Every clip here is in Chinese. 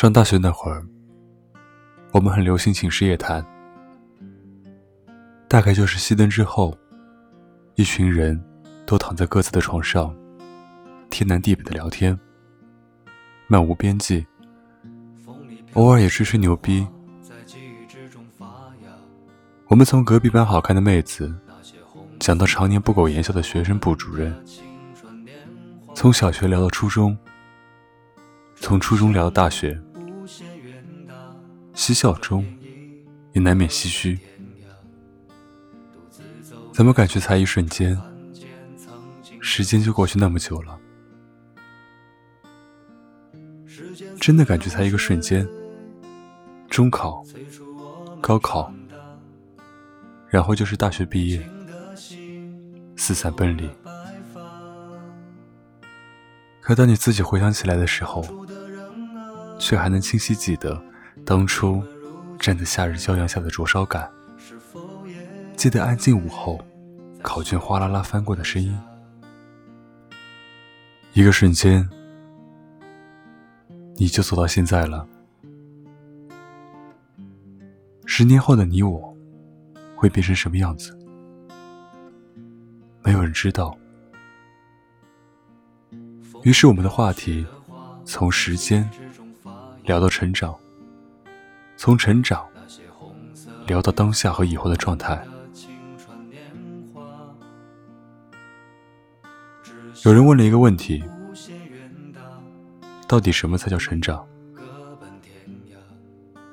上大学那会儿，我们很流行寝室夜谈，大概就是熄灯之后，一群人都躺在各自的床上，天南地北的聊天，漫无边际，偶尔也吹吹牛逼。我们从隔壁班好看的妹子，讲到常年不苟言笑的学生部主任，从小学聊到初中。从初中聊到大学，嬉笑中也难免唏嘘。怎么感觉才一瞬间，时间就过去那么久了？真的感觉才一个瞬间，中考、高考，然后就是大学毕业，四散奔离。可当你自己回想起来的时候，却还能清晰记得当初站在夏日骄阳下的灼烧感，记得安静午后考卷哗啦啦翻过的声音。一个瞬间，你就走到现在了。十年后的你我，会变成什么样子？没有人知道。于是，我们的话题从时间聊到成长，从成长聊到当下和以后的状态。有人问了一个问题：到底什么才叫成长？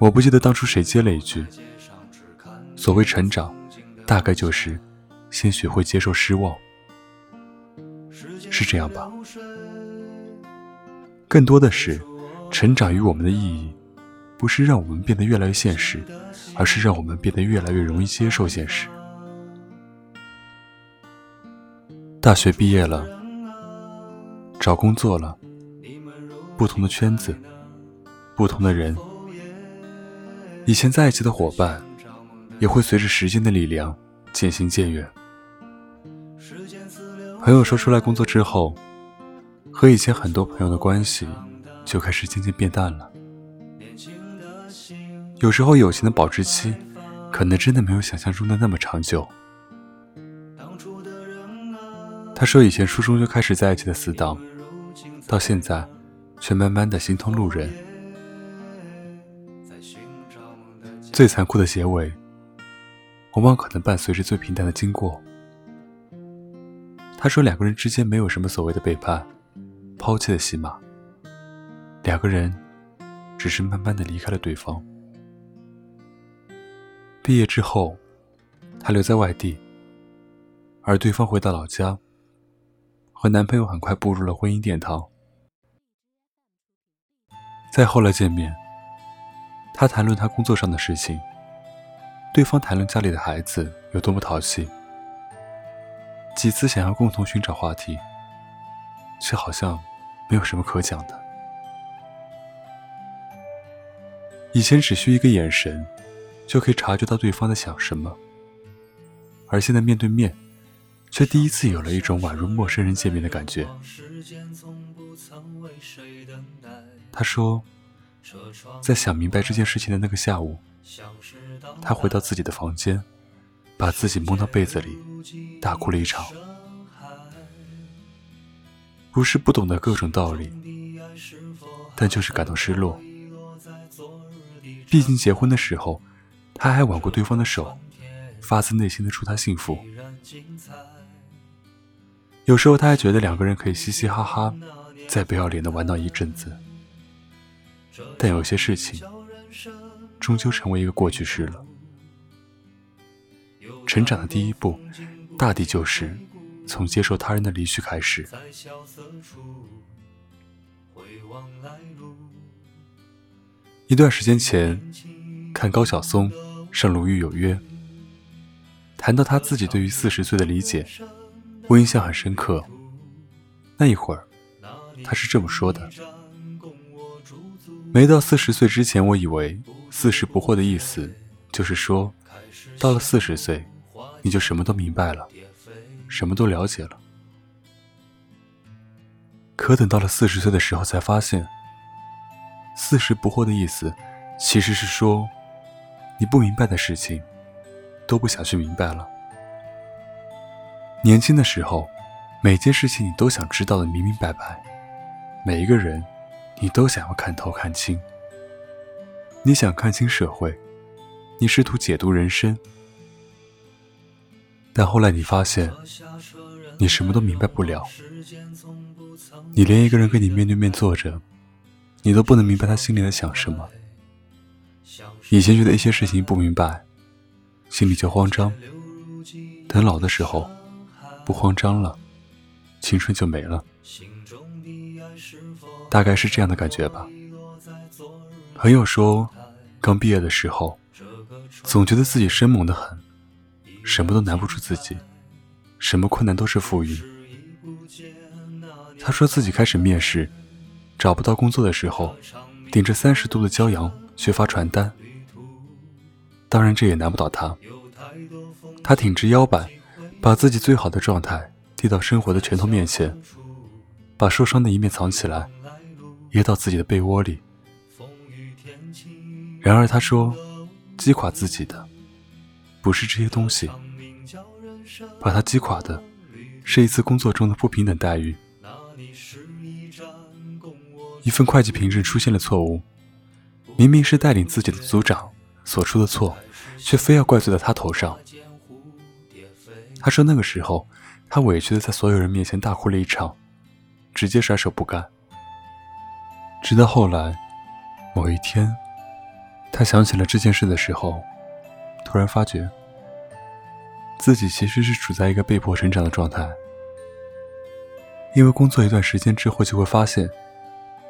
我不记得当初谁接了一句：所谓成长，大概就是先学会接受失望，是这样吧？更多的是，成长于我们的意义，不是让我们变得越来越现实，而是让我们变得越来越容易接受现实。大学毕业了，找工作了，不同的圈子，不同的人，以前在一起的伙伴，也会随着时间的力量渐行渐远。朋友说出来工作之后。和以前很多朋友的关系就开始渐渐变淡了。有时候友情的保质期，可能真的没有想象中的那么长久。他说，以前初中就开始在一起的死党，到现在却慢慢的形同路人。最残酷的结尾，往往可能伴随着最平淡的经过。他说，两个人之间没有什么所谓的背叛。抛弃的戏码，两个人只是慢慢的离开了对方。毕业之后，他留在外地，而对方回到老家，和男朋友很快步入了婚姻殿堂。再后来见面，他谈论他工作上的事情，对方谈论家里的孩子有多么淘气。几次想要共同寻找话题，却好像。没有什么可讲的。以前只需一个眼神，就可以察觉到对方在想什么，而现在面对面，却第一次有了一种宛如陌生人见面的感觉。他说，在想明白这件事情的那个下午，他回到自己的房间，把自己蒙到被子里，大哭了一场。不是不懂得各种道理，但就是感到失落。毕竟结婚的时候，他还挽过对方的手，发自内心的祝他幸福。有时候他还觉得两个人可以嘻嘻哈哈，再不要脸的玩闹一阵子。但有些事情，终究成为一个过去式了。成长的第一步，大抵就是。从接受他人的离去开始。一段时间前，看高晓松上《鲁豫有约》，谈到他自己对于四十岁的理解，我印象很深刻。那一会儿，他是这么说的：“没到四十岁之前，我以为四十不惑的意思，就是说，到了四十岁，你就什么都明白了。”什么都了解了，可等到了四十岁的时候，才发现，四十不惑的意思，其实是说，你不明白的事情，都不想去明白了。年轻的时候，每件事情你都想知道的明明白白，每一个人，你都想要看透看清。你想看清社会，你试图解读人生，但后来你发现，你什么都明白不了。你连一个人跟你面对面坐着，你都不能明白他心里在想什么。以前觉得一些事情不明白，心里就慌张。等老的时候，不慌张了，青春就没了。大概是这样的感觉吧。朋友说，刚毕业的时候，总觉得自己生猛的很，什么都难不住自己，什么困难都是浮云。他说自己开始面试，找不到工作的时候，顶着三十度的骄阳去发传单。当然，这也难不倒他。他挺直腰板，把自己最好的状态递到生活的拳头面前，把受伤的一面藏起来，掖到自己的被窝里。然而，他说，击垮自己的不是这些东西，把他击垮的是一次工作中的不平等待遇。一份会计凭证出现了错误，明明是带领自己的组长所出的错，却非要怪罪到他头上。他说，那个时候他委屈的在所有人面前大哭了一场，直接甩手不干。直到后来，某一天。他想起了这件事的时候，突然发觉自己其实是处在一个被迫成长的状态。因为工作一段时间之后，就会发现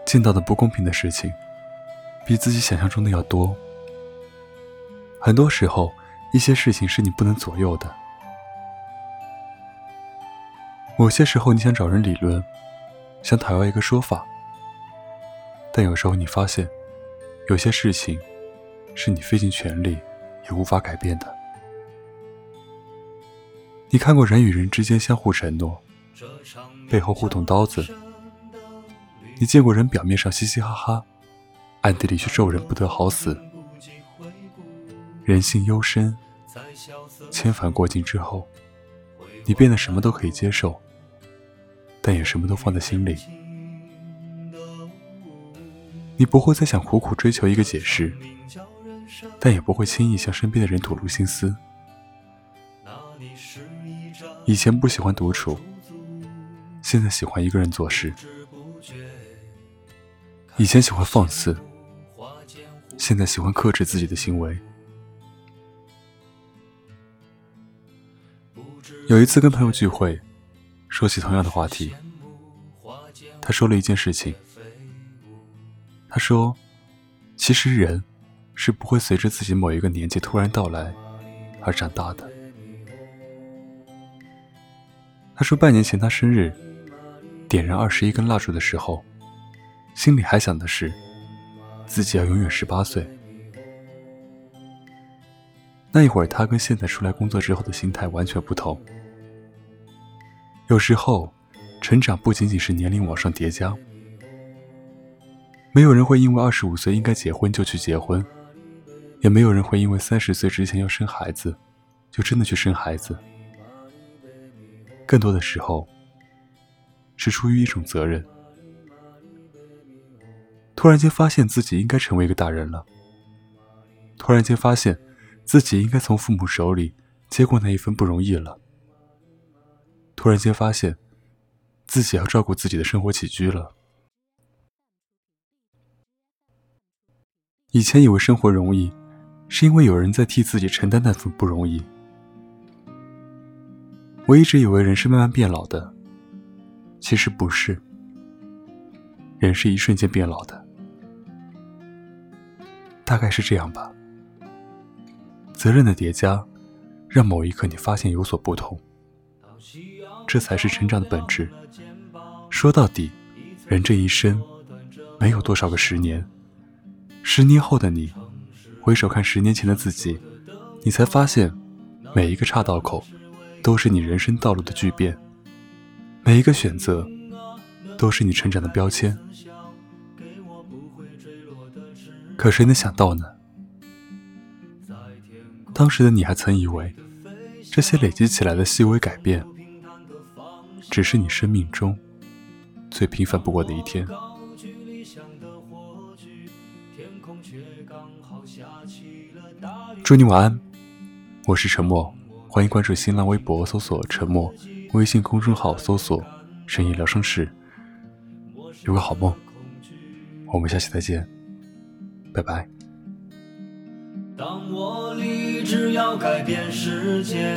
见到的不公平的事情比自己想象中的要多。很多时候，一些事情是你不能左右的。某些时候，你想找人理论，想讨要一个说法，但有时候你发现有些事情。是你费尽全力也无法改变的。你看过人与人之间相互承诺，背后互捅刀子；你见过人表面上嘻嘻哈哈，暗地里却咒人不得好死。人性幽深，千帆过尽之后，你变得什么都可以接受，但也什么都放在心里。你不会再想苦苦追求一个解释。但也不会轻易向身边的人吐露心思。以前不喜欢独处，现在喜欢一个人做事。以前喜欢放肆，现在喜欢克制自己的行为。有一次跟朋友聚会，说起同样的话题，他说了一件事情。他说：“其实人。”是不会随着自己某一个年纪突然到来而长大的。他说，半年前他生日，点燃二十一根蜡烛的时候，心里还想的是自己要永远十八岁。那一会儿，他跟现在出来工作之后的心态完全不同。有时候，成长不仅仅是年龄往上叠加，没有人会因为二十五岁应该结婚就去结婚。也没有人会因为三十岁之前要生孩子，就真的去生孩子。更多的时候，是出于一种责任。突然间发现自己应该成为一个大人了。突然间发现，自己应该从父母手里接过那一份不容易了。突然间发现，自己要照顾自己的生活起居了。以前以为生活容易。是因为有人在替自己承担那份不容易。我一直以为人是慢慢变老的，其实不是。人是一瞬间变老的，大概是这样吧。责任的叠加，让某一刻你发现有所不同，这才是成长的本质。说到底，人这一生没有多少个十年，十年后的你。回首看十年前的自己，你才发现，每一个岔道口，都是你人生道路的巨变；每一个选择，都是你成长的标签。可谁能想到呢？当时的你还曾以为，这些累积起来的细微改变，只是你生命中最平凡不过的一天。祝你晚安，我是沉默，欢迎关注新浪微博搜索“沉默”，微信公众号搜索“深夜疗伤室”，有个好梦，我们下期再见，拜拜。当我立志要改变世界，